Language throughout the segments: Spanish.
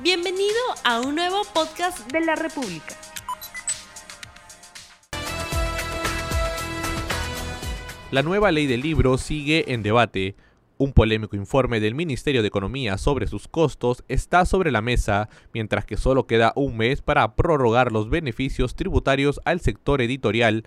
Bienvenido a un nuevo podcast de la República. La nueva ley del libro sigue en debate. Un polémico informe del Ministerio de Economía sobre sus costos está sobre la mesa, mientras que solo queda un mes para prorrogar los beneficios tributarios al sector editorial.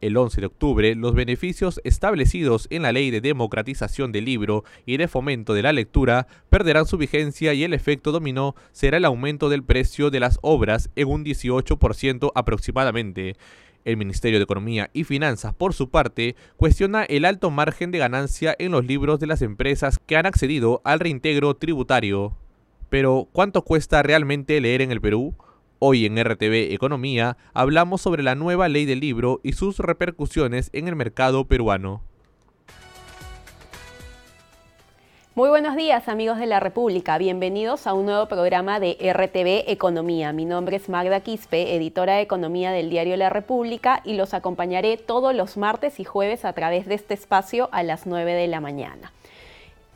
El 11 de octubre, los beneficios establecidos en la Ley de Democratización del Libro y de Fomento de la Lectura perderán su vigencia y el efecto dominó será el aumento del precio de las obras en un 18% aproximadamente. El Ministerio de Economía y Finanzas, por su parte, cuestiona el alto margen de ganancia en los libros de las empresas que han accedido al reintegro tributario. Pero, ¿cuánto cuesta realmente leer en el Perú? Hoy en RTV Economía hablamos sobre la nueva ley del libro y sus repercusiones en el mercado peruano. Muy buenos días amigos de la República, bienvenidos a un nuevo programa de RTV Economía. Mi nombre es Magda Quispe, editora de Economía del diario La República y los acompañaré todos los martes y jueves a través de este espacio a las 9 de la mañana.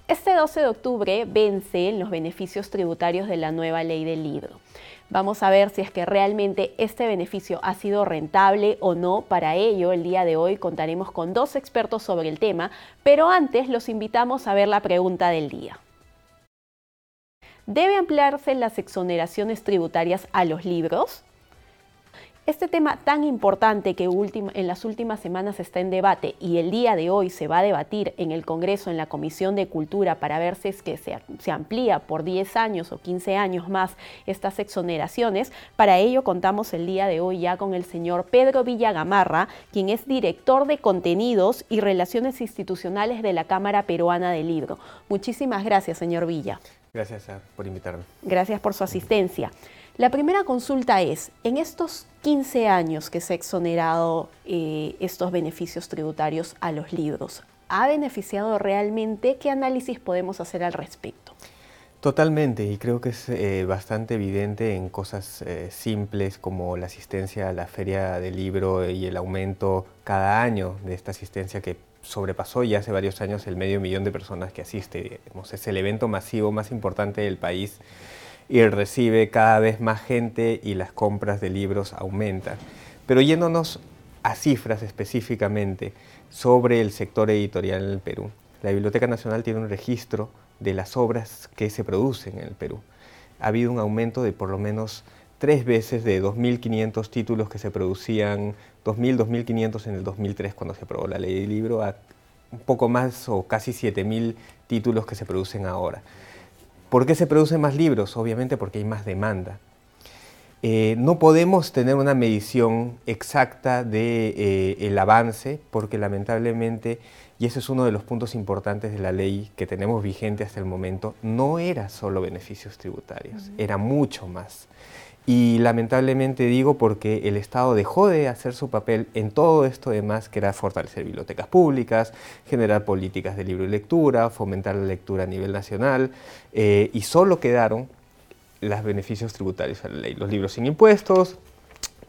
Este 12 de octubre vencen los beneficios tributarios de la nueva ley del libro. Vamos a ver si es que realmente este beneficio ha sido rentable o no. Para ello, el día de hoy contaremos con dos expertos sobre el tema, pero antes los invitamos a ver la pregunta del día. ¿Debe ampliarse las exoneraciones tributarias a los libros? Este tema tan importante que en las últimas semanas está en debate y el día de hoy se va a debatir en el Congreso, en la Comisión de Cultura, para ver si es que se, se amplía por 10 años o 15 años más estas exoneraciones. Para ello contamos el día de hoy ya con el señor Pedro Villagamarra, quien es director de contenidos y relaciones institucionales de la Cámara Peruana del Libro. Muchísimas gracias, señor Villa. Gracias ah, por invitarme. Gracias por su asistencia. La primera consulta es, en estos 15 años que se ha exonerado eh, estos beneficios tributarios a los libros, ¿ha beneficiado realmente? ¿Qué análisis podemos hacer al respecto? Totalmente, y creo que es eh, bastante evidente en cosas eh, simples como la asistencia a la feria del libro y el aumento cada año de esta asistencia que sobrepasó ya hace varios años el medio millón de personas que asiste. Es el evento masivo más importante del país y recibe cada vez más gente y las compras de libros aumentan. Pero yéndonos a cifras específicamente sobre el sector editorial en el Perú. La Biblioteca Nacional tiene un registro de las obras que se producen en el Perú. Ha habido un aumento de por lo menos tres veces de 2.500 títulos que se producían, 2.000, 2.500 en el 2003 cuando se aprobó la ley del libro, a un poco más o casi 7.000 títulos que se producen ahora. ¿Por qué se producen más libros? Obviamente porque hay más demanda. Eh, no podemos tener una medición exacta del de, eh, avance porque lamentablemente, y ese es uno de los puntos importantes de la ley que tenemos vigente hasta el momento, no era solo beneficios tributarios, era mucho más. Y lamentablemente digo porque el Estado dejó de hacer su papel en todo esto demás, que era fortalecer bibliotecas públicas, generar políticas de libro y lectura, fomentar la lectura a nivel nacional, eh, y solo quedaron los beneficios tributarios a la ley, los libros sin impuestos,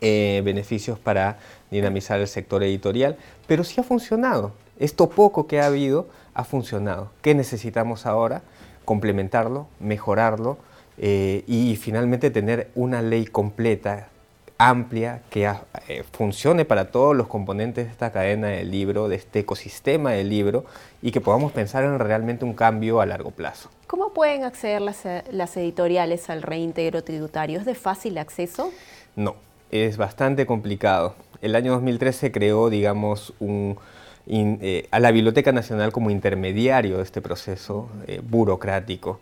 eh, beneficios para dinamizar el sector editorial, pero sí ha funcionado. Esto poco que ha habido ha funcionado. ¿Qué necesitamos ahora? Complementarlo, mejorarlo, eh, y finalmente tener una ley completa, amplia, que eh, funcione para todos los componentes de esta cadena del libro, de este ecosistema del libro, y que podamos pensar en realmente un cambio a largo plazo. ¿Cómo pueden acceder las, las editoriales al reintegro tributario? ¿Es de fácil acceso? No, es bastante complicado. El año 2013 se creó, digamos, un, eh, a la Biblioteca Nacional como intermediario de este proceso burocrático.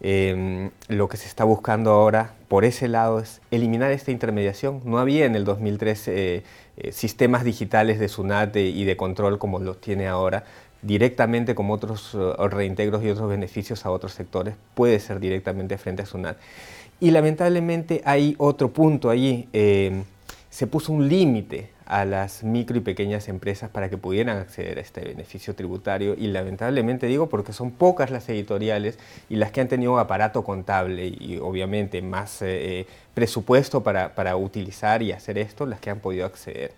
Em, lo que se está buscando ahora por ese lado es eliminar esta intermediación. No había en el 2003 eh, eh, sistemas digitales de SUNAT y de control como los tiene ahora, directamente como otros eh, reintegros y otros beneficios a otros sectores, puede ser directamente frente a SUNAT. Y lamentablemente hay otro punto allí, em, se puso un límite a las micro y pequeñas empresas para que pudieran acceder a este beneficio tributario y lamentablemente digo porque son pocas las editoriales y las que han tenido aparato contable y obviamente más eh, eh, presupuesto para, para, utilizar y hacer esto, las que han podido acceder.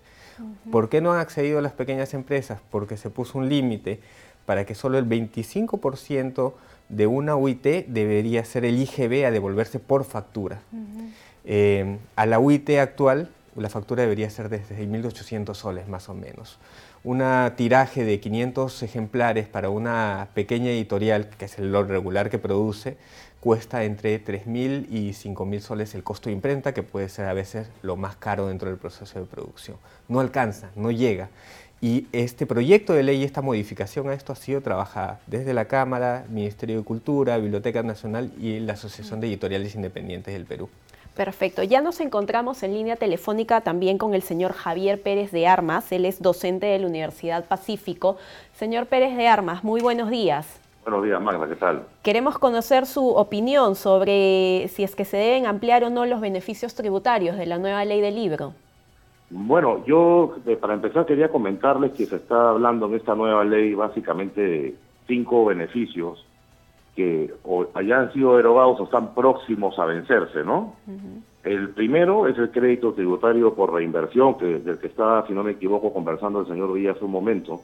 ¿Por qué no han accedido las pequeñas empresas? Porque se puso un límite para que solo el 25% de una UIT debería ser el IGB a devolverse por factura. Eh, a la UIT actual, la factura debería ser desde 1.800 soles más o menos. Una tiraje de 500 ejemplares para una pequeña editorial, que es el regular que produce, cuesta entre 3.000 y 5.000 soles el costo de imprenta, que puede ser a veces lo más caro dentro del proceso de producción. No alcanza, no llega. Y este proyecto de ley, esta modificación a esto ha sido trabajada desde la Cámara, Ministerio de Cultura, Biblioteca Nacional y la Asociación de Editoriales Independientes del Perú. Perfecto. Ya nos encontramos en línea telefónica también con el señor Javier Pérez de Armas. Él es docente de la Universidad Pacífico. Señor Pérez de Armas, muy buenos días. Buenos días, Magda, ¿qué tal? Queremos conocer su opinión sobre si es que se deben ampliar o no los beneficios tributarios de la nueva ley del libro. Bueno, yo eh, para empezar quería comentarles que se está hablando en esta nueva ley básicamente de cinco beneficios que o hayan sido derogados o están próximos a vencerse, ¿no? El primero es el crédito tributario por reinversión, que del que está, si no me equivoco, conversando el señor Villa hace un momento,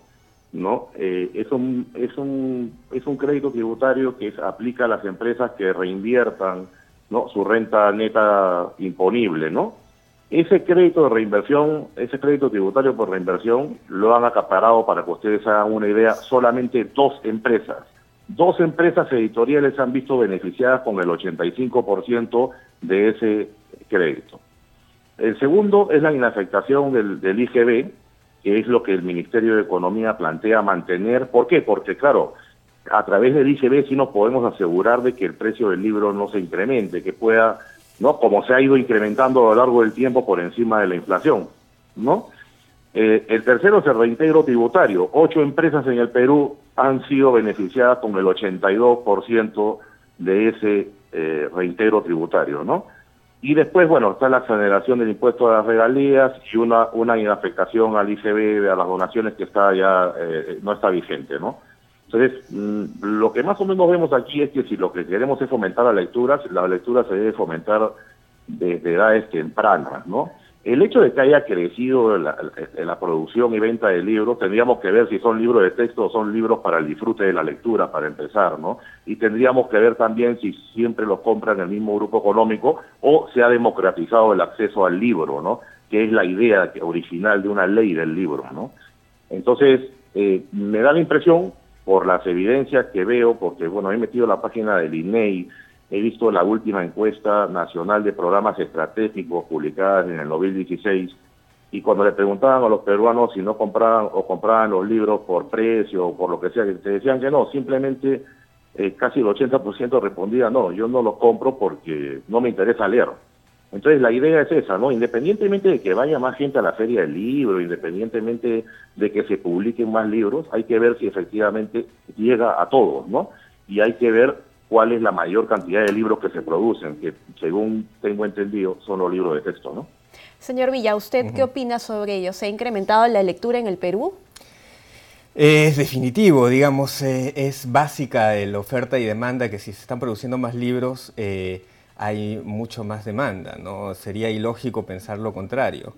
¿no? Eh, es, un, es, un, es un crédito tributario que aplica a las empresas que reinviertan ¿no? su renta neta imponible, ¿no? Ese crédito de reinversión, ese crédito tributario por reinversión, lo han acaparado, para que ustedes hagan una idea, solamente dos empresas. Dos empresas editoriales han visto beneficiadas con el 85% de ese crédito. El segundo es la inafectación del, del IGB, que es lo que el Ministerio de Economía plantea mantener. ¿Por qué? Porque, claro, a través del IGB sí nos podemos asegurar de que el precio del libro no se incremente, que pueda ¿no? Como se ha ido incrementando a lo largo del tiempo por encima de la inflación, ¿no? Eh, el tercero es el reintegro tributario. Ocho empresas en el Perú han sido beneficiadas con el 82% de ese eh, reintegro tributario, ¿no? Y después, bueno, está la exoneración del impuesto a las regalías y una, una inafectación al ICB, a las donaciones que está ya, eh, no está vigente, ¿no? Entonces, mm, lo que más o menos vemos aquí es que si lo que queremos es fomentar la lectura, la lectura se debe fomentar desde edades tempranas, ¿no? El hecho de que haya crecido la, la, producción y venta de libros, tendríamos que ver si son libros de texto o son libros para el disfrute de la lectura, para empezar, ¿no? Y tendríamos que ver también si siempre los compran el mismo grupo económico o se ha democratizado el acceso al libro, ¿no? Que es la idea original de una ley del libro, ¿no? Entonces, eh, me da la impresión por las evidencias que veo, porque bueno, he metido la página del INEI, he visto la última encuesta nacional de programas estratégicos publicada en el 2016, y cuando le preguntaban a los peruanos si no compraban o compraban los libros por precio o por lo que sea, te decían que no, simplemente eh, casi el 80% respondía no, yo no los compro porque no me interesa leer. Entonces la idea es esa, ¿no? Independientemente de que vaya más gente a la feria del libro, independientemente de que se publiquen más libros, hay que ver si efectivamente llega a todos, ¿no? Y hay que ver cuál es la mayor cantidad de libros que se producen, que según tengo entendido son los libros de texto, ¿no? Señor Villa, ¿usted qué opina sobre ello? ¿Se ha incrementado la lectura en el Perú? Es definitivo, digamos, eh, es básica la oferta y demanda que si se están produciendo más libros, eh, hay mucho más demanda, ¿no? Sería ilógico pensar lo contrario.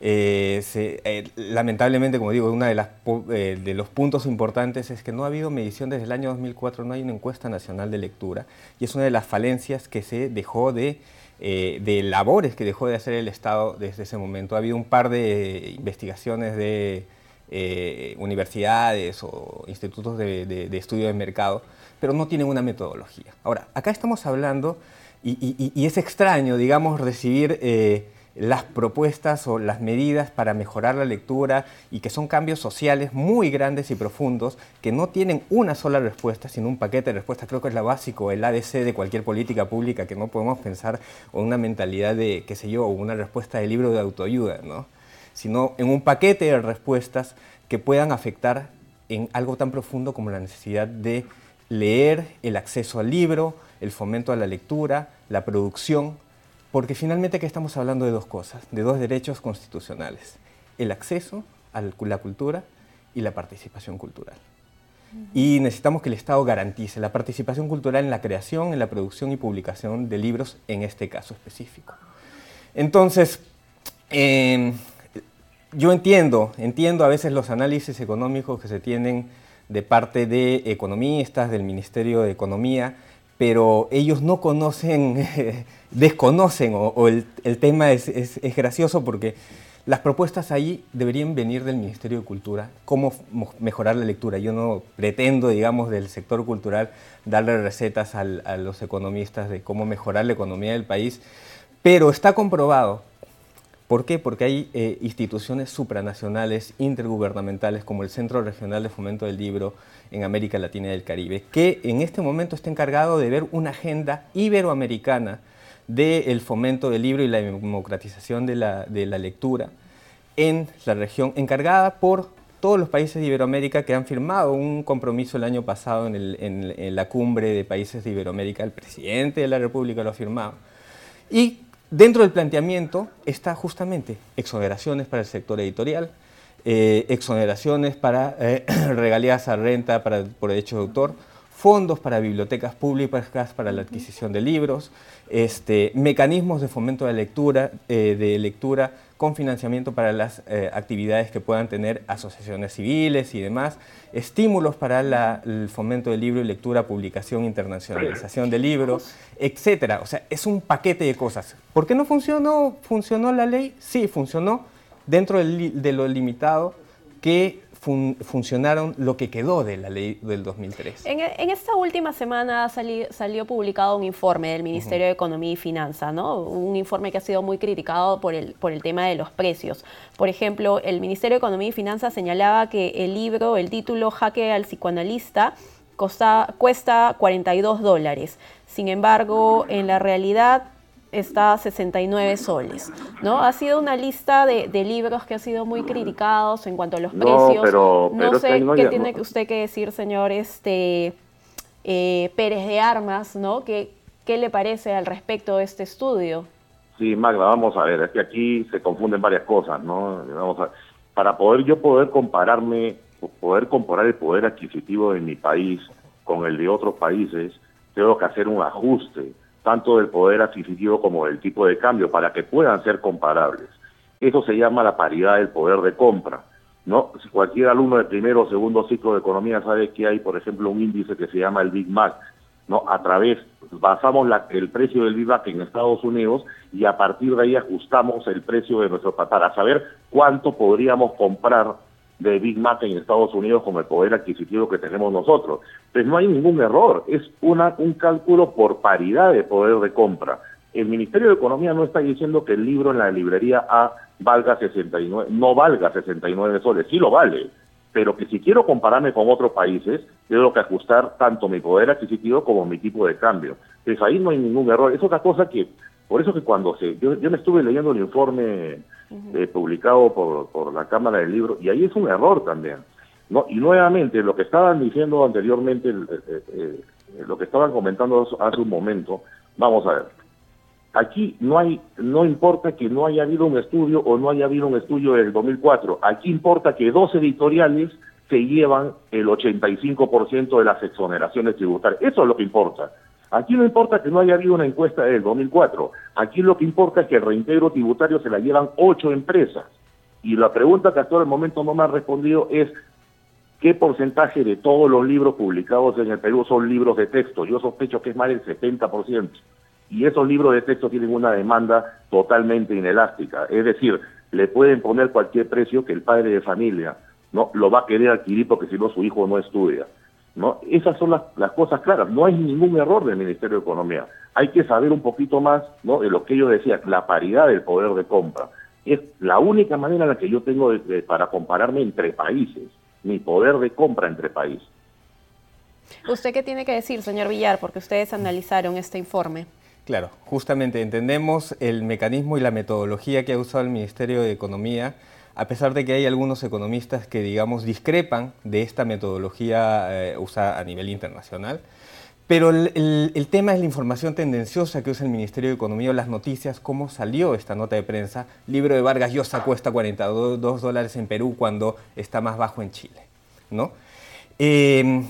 Eh, eh, lamentablemente, como digo, uno de, eh, de, los puntos importantes es que no ha habido medición desde el año 2004, no hay una encuesta nacional de lectura, y es una de las falencias que se dejó de, de labores que dejó de hacer el Estado desde ese momento. Ha habido un par de investigaciones de universidades o institutos de, estudio de mercado, pero no tienen una metodología. Ahora, acá estamos hablando y, es extraño, digamos, recibir las propuestas o las medidas para mejorar la lectura y que son cambios sociales muy grandes y profundos que no tienen una sola respuesta, sino un paquete de respuestas. Creo que es lo básico, el ADC de cualquier política pública, que no podemos pensar en una mentalidad de, qué sé yo, una respuesta de libro de autoayuda, ¿no? sino en un paquete de respuestas que puedan afectar en algo tan profundo como la necesidad de leer, el acceso al libro, el fomento a la lectura, la producción, porque finalmente aquí estamos hablando de dos cosas, de dos derechos constitucionales, el acceso a la cultura y la participación cultural. Y necesitamos que el Estado garantice la participación cultural en la creación, en la producción y publicación de libros, en este caso específico. Entonces, em, yo entiendo, entiendo a veces los análisis económicos que se tienen de parte de economistas del Ministerio de Economía, pero ellos no conocen, desconocen, o, el, tema es, es, gracioso porque las propuestas ahí deberían venir del Ministerio de Cultura, cómo mejorar la lectura. Yo no pretendo, digamos, del sector cultural darle recetas a los economistas de cómo mejorar la economía del país, pero está comprobado ¿Por qué? Porque hay eh, instituciones supranacionales, intergubernamentales, como el Centro Regional de Fomento del Libro en América Latina y el Caribe, que en este momento está encargado de ver una agenda iberoamericana del fomento del libro y la democratización de la, lectura en la región, encargada por todos los países de Iberoamérica que han firmado un compromiso el año pasado en, en la cumbre de países de Iberoamérica, el presidente de la República lo ha firmado, y Dentro del planteamiento está justamente exoneraciones para el sector editorial, eh, exoneraciones para eh, regalías a renta para, por derecho de autor, fondos para bibliotecas públicas para la adquisición de libros, este, mecanismos de fomento de lectura, eh, de lectura con financiamiento para las eh, actividades que puedan tener asociaciones civiles y demás, estímulos para el fomento del libro y lectura, publicación, internacionalización de libros, etcétera. O sea, es un paquete de cosas. ¿Por qué no funcionó? ¿Funcionó la ley? Sí, funcionó dentro de lo limitado que funcionaron lo que quedó de la ley del 2003. En, en esta última semana salió publicado un informe del Ministerio de Economía y Finanza, ¿no? un informe que ha sido muy criticado por el, por el tema de los precios. Por ejemplo, el Ministerio de Economía y Finanza señalaba que el libro, el título Jaque al psicoanalista, cuesta 42 dólares. Sin embargo, en la realidad está a 69 soles, ¿no? Ha sido una lista de, libros que ha sido muy criticados en cuanto a los precios. Pero, no sé qué tiene usted que decir, señor este, eh, Pérez de Armas, ¿no? ¿Qué, ¿Qué le parece al respecto de este estudio? Sí, Magda, vamos a ver, es que aquí se confunden varias cosas, ¿no? Vamos a, para poder yo poder compararme, poder comparar el poder adquisitivo de mi país con el de otros países, tengo que hacer un ajuste tanto del poder adquisitivo como del tipo de cambio, para que puedan ser comparables. Eso se llama la paridad del poder de compra. ¿no? Cualquier alumno de primero o segundo ciclo de economía sabe que hay, por ejemplo, un índice que se llama el Big Mac, ¿no? A través, basamos la, el precio del Big Mac en Estados Unidos y a partir de ahí ajustamos el precio de nuestro para saber cuánto podríamos comprar de Big Mac en Estados Unidos con el poder adquisitivo que tenemos nosotros. Pues no hay ningún error, es una, un cálculo por paridad de poder de compra. El Ministerio de Economía no está diciendo que el libro en la librería A valga 69, no valga 69 soles, sí lo vale, pero que si quiero compararme con otros países, tengo que ajustar tanto mi poder adquisitivo como mi tipo de cambio. Pues ahí no hay ningún error. Es otra cosa que, por eso que cuando se, yo, yo me estuve leyendo el informe eh, publicado por, por la Cámara del Libro, y ahí es un error también. ¿no? Y nuevamente, lo que estaban diciendo anteriormente, eh, eh, lo que estaban comentando hace un momento, vamos a ver. Aquí no hay, no importa que no haya habido un estudio o no haya habido un estudio del 2004. Aquí importa que dos editoriales se llevan el 85% de las exoneraciones tributarias. Eso es lo que importa. Aquí no importa que no haya habido una encuesta del 2004. Aquí lo que importa es que el reintegro tributario se la llevan ocho empresas. Y la pregunta que hasta el momento no me ha respondido es qué porcentaje de todos los libros publicados en el Perú son libros de texto. Yo sospecho que es más del 70%. Y esos libros de texto tienen una demanda totalmente inelástica. Es decir, le pueden poner cualquier precio que el padre de familia no lo va a querer adquirir porque si no su hijo no estudia. ¿No? Esas son las, cosas claras, no hay ningún error del Ministerio de Economía. Hay que saber un poquito más ¿no? de lo que yo decía, la paridad del poder de compra. Es la única manera en la que yo tengo para compararme entre países, mi poder de compra entre países. ¿Usted qué tiene que decir, señor Villar? Porque ustedes analizaron este informe. Claro, justamente entendemos el mecanismo y la metodología que ha usado el Ministerio de Economía a pesar de que hay algunos economistas que, digamos, discrepan de esta metodología eh, usada a nivel internacional. Pero el, tema es la información tendenciosa que usa el Ministerio de Economía las noticias, cómo salió esta nota de prensa. Libro de Vargas Llosa cuesta 42 dólares en Perú cuando está más bajo en Chile. ¿no? Em,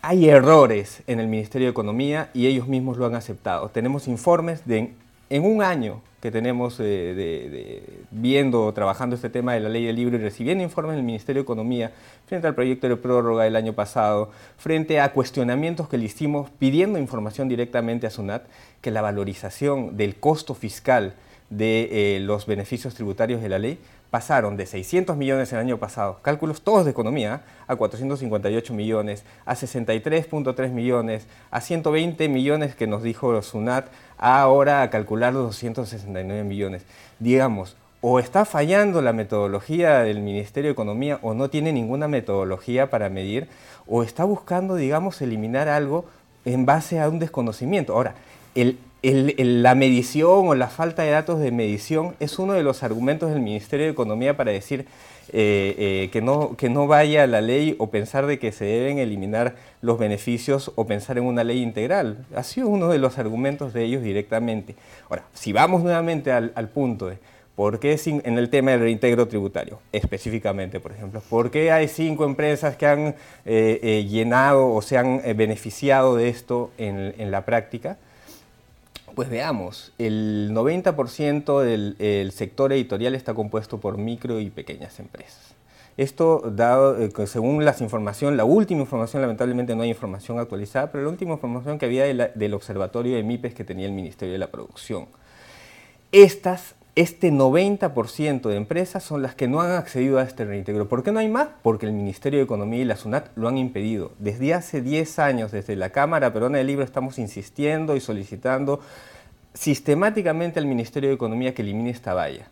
hay errores en el Ministerio de Economía y ellos mismos lo han aceptado. Tenemos informes de en un año que tenemos de, viendo, trabajando este tema de la ley del libro y recibiendo informes del Ministerio de Economía frente al proyecto de prórroga del año pasado, frente a cuestionamientos que le hicimos pidiendo información directamente a SUNAT, que la valorización del costo fiscal de eh, los beneficios tributarios de la ley pasaron de 600 millones el año pasado, cálculos todos de economía, a 458 millones, a 63.3 millones, a 120 millones que nos dijo SUNAT, ahora a calcular los 269 millones. Digamos, o está fallando la metodología del Ministerio de Economía o no tiene ninguna metodología para medir, o está buscando, digamos, eliminar algo en base a un desconocimiento. Ahora, el la medición o la falta de datos de medición es uno de los argumentos del Ministerio de Economía para decir eh, eh, que, no, que no vaya la ley o pensar de que se deben eliminar los beneficios o pensar en una ley integral. Ha sido uno de los argumentos de ellos directamente. Ahora, si vamos nuevamente al, punto de por qué en el tema del reintegro tributario, específicamente, por ejemplo, por qué hay cinco empresas que han eh, llenado o se han beneficiado de esto en la práctica, pues veamos, el 90% del sector editorial está compuesto por micro y pequeñas empresas. Esto, dado, eh, según las información, la última información, lamentablemente no hay información actualizada, pero la última información que había del observatorio de MIPES que tenía el Ministerio de la Producción. Estas este 90% de empresas son las que no han accedido a este reintegro. ¿Por qué no hay más? Porque el Ministerio de Economía y la SUNAT lo han impedido. Desde hace 10 años, desde la Cámara Peruana del Libro, estamos insistiendo y solicitando sistemáticamente al Ministerio de Economía que elimine esta valla.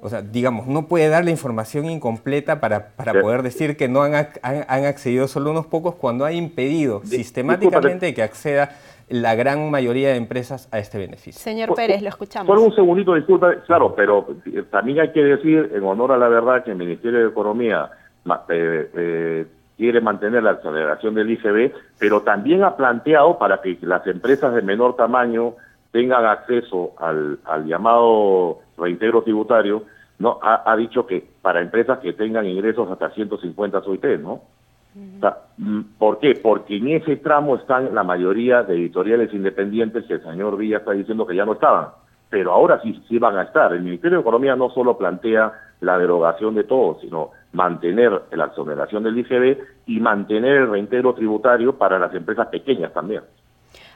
O sea, digamos, no puede dar la información incompleta para, poder decir que no han, han, accedido solo unos pocos cuando ha impedido sistemáticamente que acceda la gran mayoría de empresas a este beneficio. Señor Pérez, lo escuchamos. Solo un segundito, disculpa, claro, pero también hay que decir, en honor a la verdad, que el Ministerio de Economía eh, eh, quiere mantener la aceleración del ICB, pero también ha planteado para que las empresas de menor tamaño tengan acceso al, llamado reintegro tributario, no ha, dicho que para empresas que tengan ingresos hasta 150 SOIT, ¿no? Mm, ¿Por qué? Porque en ese tramo están la mayoría de editoriales independientes que el señor Villa está diciendo que ya no estaban, pero ahora sí, sí van a estar. El Ministerio de Economía no solo plantea la derogación de todo, sino mantener la exoneración del IGB y mantener el reintegro tributario para las empresas pequeñas también,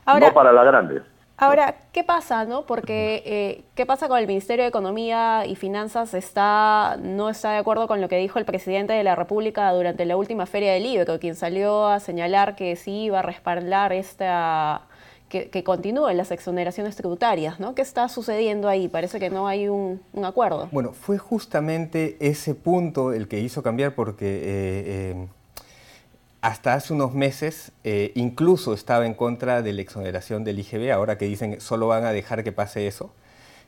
no para las grandes. Ahora, ¿qué pasa, no? Porque, eh, ¿qué pasa con el Ministerio de Economía y Finanzas? Está, no está de acuerdo con lo que dijo el presidente de la República durante la última Feria del Libro, quien salió a señalar que sí iba a respaldar esta, que, que continúen las exoneraciones tributarias, ¿no? ¿Qué está sucediendo ahí? Parece que no hay un, acuerdo. Bueno, fue justamente ese punto el que hizo cambiar porque... Eh, eh, hasta hace unos meses eh, incluso estaba en contra de la exoneración del IGB, ahora que dicen solo van a dejar que pase eso.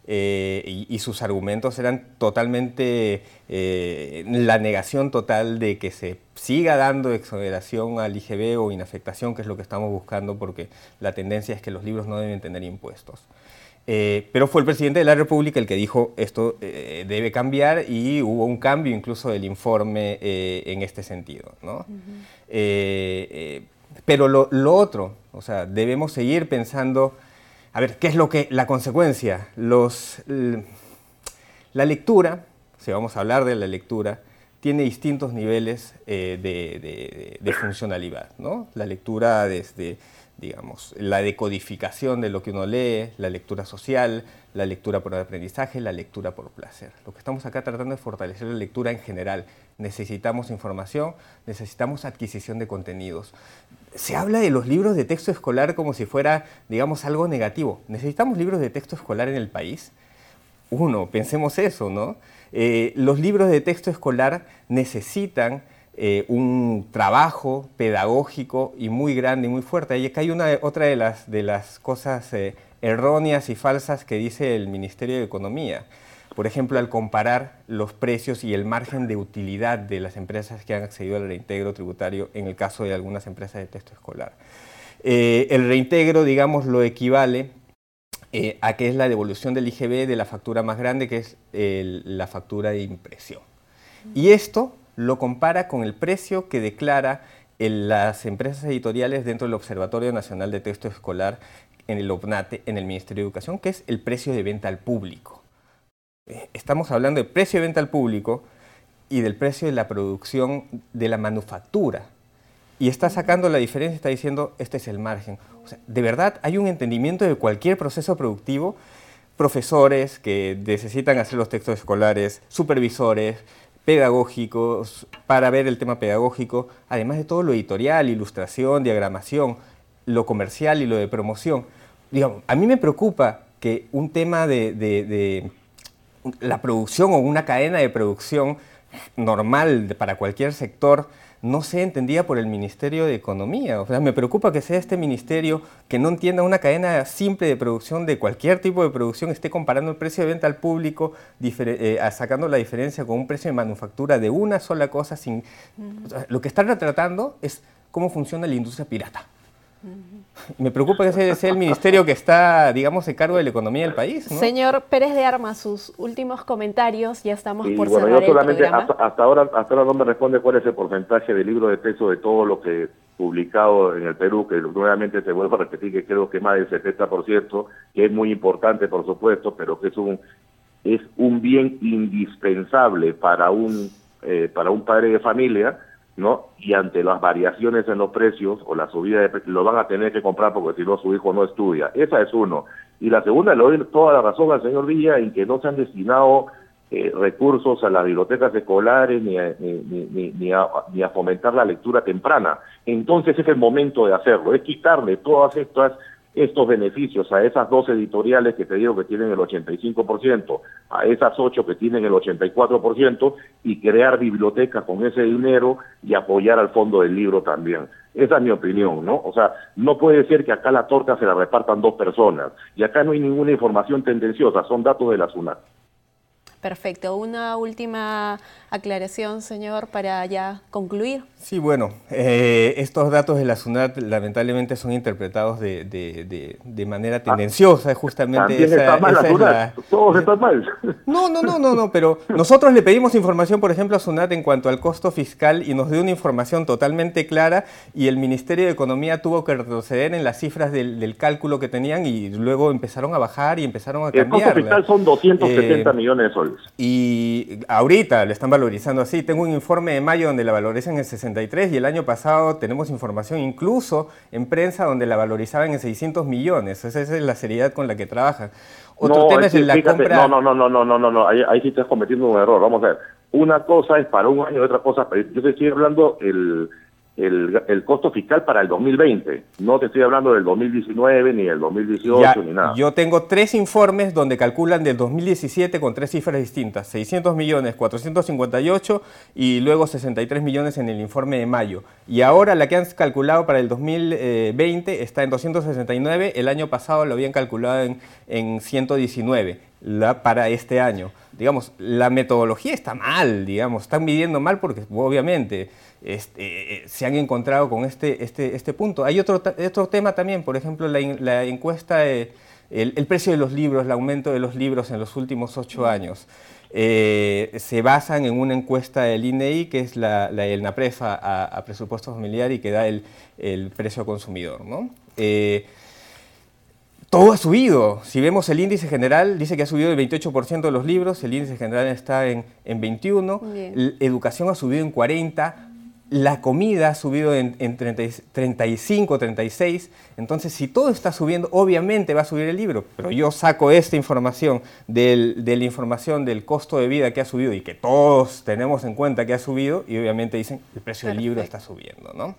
Eh, y, sus argumentos eran totalmente eh, la negación total de que se siga dando exoneración al IGB o inafectación, que es lo que estamos buscando, porque la tendencia es que los libros no deben tener impuestos. Eh, pero fue el presidente de la República el que dijo esto eh, debe cambiar y hubo un cambio incluso del informe eh, en este sentido. ¿no? pero lo, lo, otro, o sea, debemos seguir pensando, a ver, ¿qué es lo que, la consecuencia? Los, la lectura, si vamos a hablar de la lectura, tiene distintos niveles de, de, de, funcionalidad. ¿no? La lectura desde digamos, la decodificación de lo que uno lee, la lectura social, la lectura por aprendizaje, la lectura por placer. Lo que estamos acá tratando es fortalecer la lectura en general. Necesitamos información, necesitamos adquisición de contenidos. Se habla de los libros de texto escolar como si fuera, digamos, algo negativo. ¿Necesitamos libros de texto escolar en el país? Uno, pensemos eso, ¿no? Eh, los libros de texto escolar necesitan eh, un trabajo pedagógico y muy grande y muy fuerte. Y acá hay una, otra de las, de las cosas eh, erróneas y falsas que dice el Ministerio de Economía. Por ejemplo, al comparar los precios y el margen de utilidad de las empresas que han accedido al reintegro tributario en el caso de algunas empresas de texto escolar. Eh, el reintegro, digamos, lo equivale a que es la devolución del IGB de la factura más grande, que es la factura de impresión. Y esto lo compara con el precio que declara las empresas editoriales dentro del Observatorio Nacional de Texto Escolar en el OPNATE, en el Ministerio de Educación, que es el precio de venta al público. Eh, estamos hablando de precio de venta al público y del precio de la producción de la manufactura. Y está sacando la diferencia, está diciendo, este es el margen. De verdad hay un entendimiento de cualquier proceso productivo, profesores que necesitan hacer los textos escolares, supervisores, pedagógicos, para ver el tema pedagógico, además de todo lo editorial, ilustración, diagramación, lo comercial y lo de promoción. Digamos, a mí me preocupa que un tema de, de la producción o una cadena de producción normal para cualquier sector no sea entendida por el Ministerio de Economía. O sea, me preocupa que sea este ministerio que no entienda una cadena simple de producción de cualquier tipo de producción, esté comparando el precio de venta al público, eh, sacando la diferencia con un precio de manufactura de una sola cosa. Sin, lo que están retratando es cómo funciona la industria pirata. Me preocupa que ese sea el ministerio que está, digamos, en cargo de la economía del país. Señor Pérez de Armas, sus últimos comentarios, ya estamos por bueno, cerrar yo solamente, hasta, ahora, hasta ahora no me responde cuál es el porcentaje del libro de texto de todo lo que publicado en el Perú, que nuevamente te vuelvo a repetir que creo que más del 70%, que es muy importante, por supuesto, pero que es un, es un bien indispensable para un, eh, para un padre de familia, ¿no? Y ante las variaciones en los precios o la subida de precios, lo van a tener que comprar porque si no su hijo no estudia. Esa es uno. Y la segunda, le doy toda la razón al señor Villa en que no se han destinado eh, recursos a las bibliotecas escolares ni a, ni, ni, ni, a, ni a fomentar la lectura temprana. Entonces es el momento de hacerlo, es quitarle todas estas estos beneficios a esas dos editoriales que te digo que tienen el 85%, a esas ocho que tienen el 84% y crear bibliotecas con ese dinero y apoyar al fondo del libro también. Esa es mi opinión, ¿no? O sea, no puede ser que acá la torta se la repartan dos personas y acá no hay ninguna información tendenciosa, son datos de la SUNAT. Perfecto. Una última aclaración, señor, para ya concluir. Sí, bueno, eh, estos datos de la SUNAT lamentablemente son interpretados de, de, de, manera ah, tendenciosa, justamente esa, está mal la Todos están mal. No, no, no, no, no, pero nosotros le pedimos información, por ejemplo, a SUNAT en cuanto al costo fiscal y nos dio una información totalmente clara y el Ministerio de Economía tuvo que retroceder en las cifras del, cálculo que tenían y luego empezaron a bajar y empezaron a cambiar. El costo fiscal son 270 eh, millones de soles. Y ahorita le están valorizando así. Tengo un informe de mayo donde la valorizan en 63 y el año pasado tenemos información incluso en prensa donde la valorizaban en 600 millones. Esa es la seriedad con la que trabajan. Otro no, tema es, la compra... No, no, no, no, no, no, no, ahí, ahí sí estás cometiendo un error. Vamos a ver. Una cosa es para un año y otra cosa... Yo te estoy hablando el el, el, costo fiscal para el 2020. No te estoy hablando del 2019 ni del 2018 ni nada. Yo tengo tres informes donde calculan del 2017 con tres cifras distintas. 600 millones, 458 y luego 63 millones en el informe de mayo. Y ahora la que han calculado para el 2020 está en 269. El año pasado lo habían calculado en, en 119 la, para este año. Digamos, la metodología está mal, digamos, están midiendo mal porque obviamente este, eh, se han encontrado con este, este, este punto. Hay otro, otro tema también, por ejemplo, la, la encuesta, el, el, precio de los libros, el aumento de los libros en los últimos ocho años. Eh, se basan en una encuesta del INEI, que es la, la el NAPREFA a, presupuesto familiar y que da el, el precio consumidor. ¿no? Eh, todo ha subido. Si vemos el índice general, dice que ha subido el 28% de los libros, el índice general está en, en 21, educación ha subido en 40, la comida ha subido en, 35, 36, entonces si todo está subiendo, obviamente va a subir el libro, pero yo saco esta información de la información del costo de vida que ha subido y que todos tenemos en cuenta que ha subido y obviamente dicen el precio del libro está subiendo, ¿no?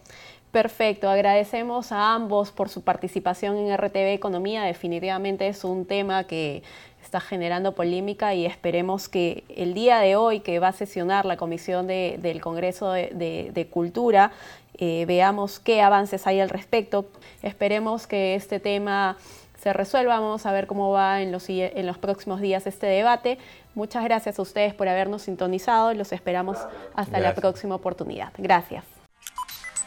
Perfecto, agradecemos a ambos por su participación en RTV Economía, definitivamente es un tema que está generando polémica y esperemos que el día de hoy que va a sesionar la Comisión del Congreso de, Cultura, eh, veamos qué avances hay al respecto. Esperemos que este tema se resuelva, vamos a ver cómo va en los, en los próximos días este debate. Muchas gracias a ustedes por habernos sintonizado y los esperamos hasta la próxima oportunidad. Gracias.